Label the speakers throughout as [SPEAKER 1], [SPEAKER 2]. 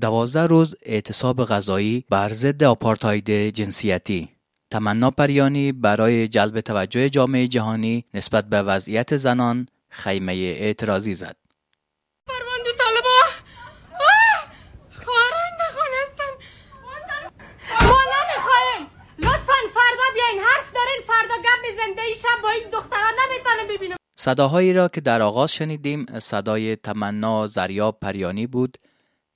[SPEAKER 1] دوازده روز اعتصاب غذایی بر ضد آپارتاید جنسیتی. تمنا پریانی برای جلب توجه جامعه جهانی نسبت به وضعیت زنان خیمه اعتراضی زد. صداهایی را که در آغاز شنیدیم صدای تمنا زریاب پریانی بود.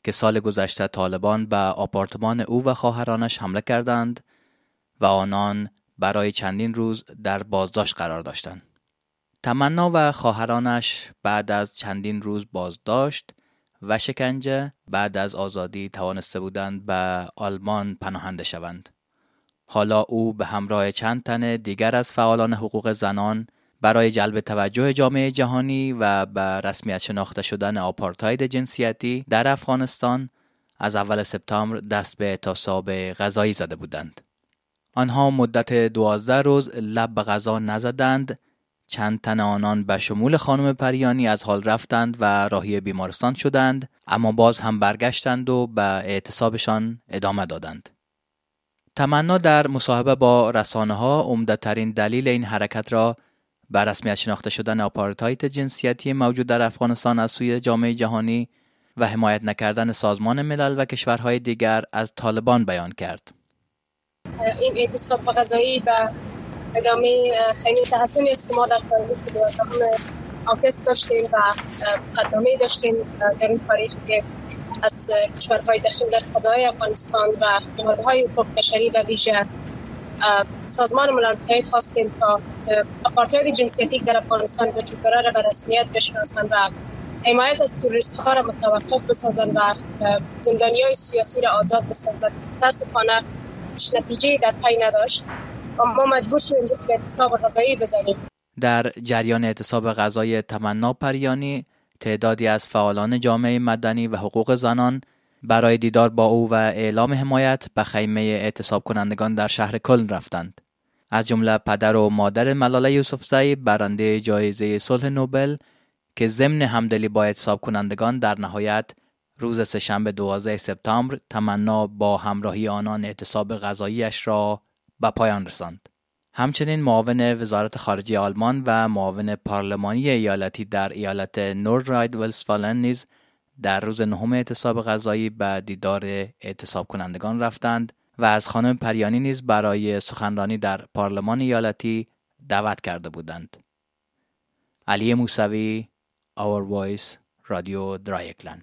[SPEAKER 1] که سال گذشته طالبان به آپارتمان او و خواهرانش حمله کردند و آنان برای چندین روز در بازداشت قرار داشتند. تمنا و خواهرانش بعد از چندین روز بازداشت و شکنجه بعد از آزادی توانسته بودند به آلمان پناهنده شوند. حالا او به همراه چند تن دیگر از فعالان حقوق زنان برای جلب توجه جامعه جهانی و به رسمیت شناخته شدن آپارتاید جنسیتی در افغانستان از اول سپتامبر دست به اعتصاب غذایی زده بودند. آنها مدت دوازده روز لب به غذا نزدند چند تن آنان به شمول خانم پریانی از حال رفتند و راهی بیمارستان شدند اما باز هم برگشتند و به اعتصابشان ادامه دادند. تمنا در مصاحبه با رسانه ها عمدهترین دلیل این حرکت را بر رسمیت شناخته شدن آپارتایت جنسیتی موجود در افغانستان از سوی جامعه جهانی و حمایت نکردن سازمان ملل و کشورهای دیگر از طالبان بیان کرد.
[SPEAKER 2] این اعتصاب غذایی به ادامه خیلی تحسن است ما در تاریخ آفیس داشتیم و قدامه داشتیم در این تاریخ که از کشورهای داخل در فضای افغانستان و نهادهای حقوق بشری و ویژه سازمان ملل متحد خواستیم تا آپارتاید جنسیتی در افغانستان وجود داره را به رسمیت بشناسند و حمایت از توریست ها را متوقف بسازند و زندانی های سیاسی را آزاد بسازند. متاسفانه نتیجه در پی نداشت. و ما مجبور شدیم که اعتصاب غذایی بزنیم.
[SPEAKER 1] در جریان اعتصاب غذای تمنا پریانی تعدادی از فعالان جامعه مدنی و حقوق زنان برای دیدار با او و اعلام حمایت به خیمه اعتصاب کنندگان در شهر کلن رفتند. از جمله پدر و مادر ملاله یوسفزئی برنده جایزه صلح نوبل که ضمن همدلی با اعتصاب کنندگان در نهایت روز سهشنبه 12 سپتامبر تمنا با همراهی آنان اعتصاب غذاییش را به پایان رساند. همچنین معاون وزارت خارجه آلمان و معاون پارلمانی ایالتی در ایالت نوردراید ولسفالن نیز در روز نهم اعتصاب غذایی به دیدار اعتصاب کنندگان رفتند و از خانم پریانی نیز برای سخنرانی در پارلمان ایالتی دعوت کرده بودند. علی موسوی Our Voice رادیو درایکلند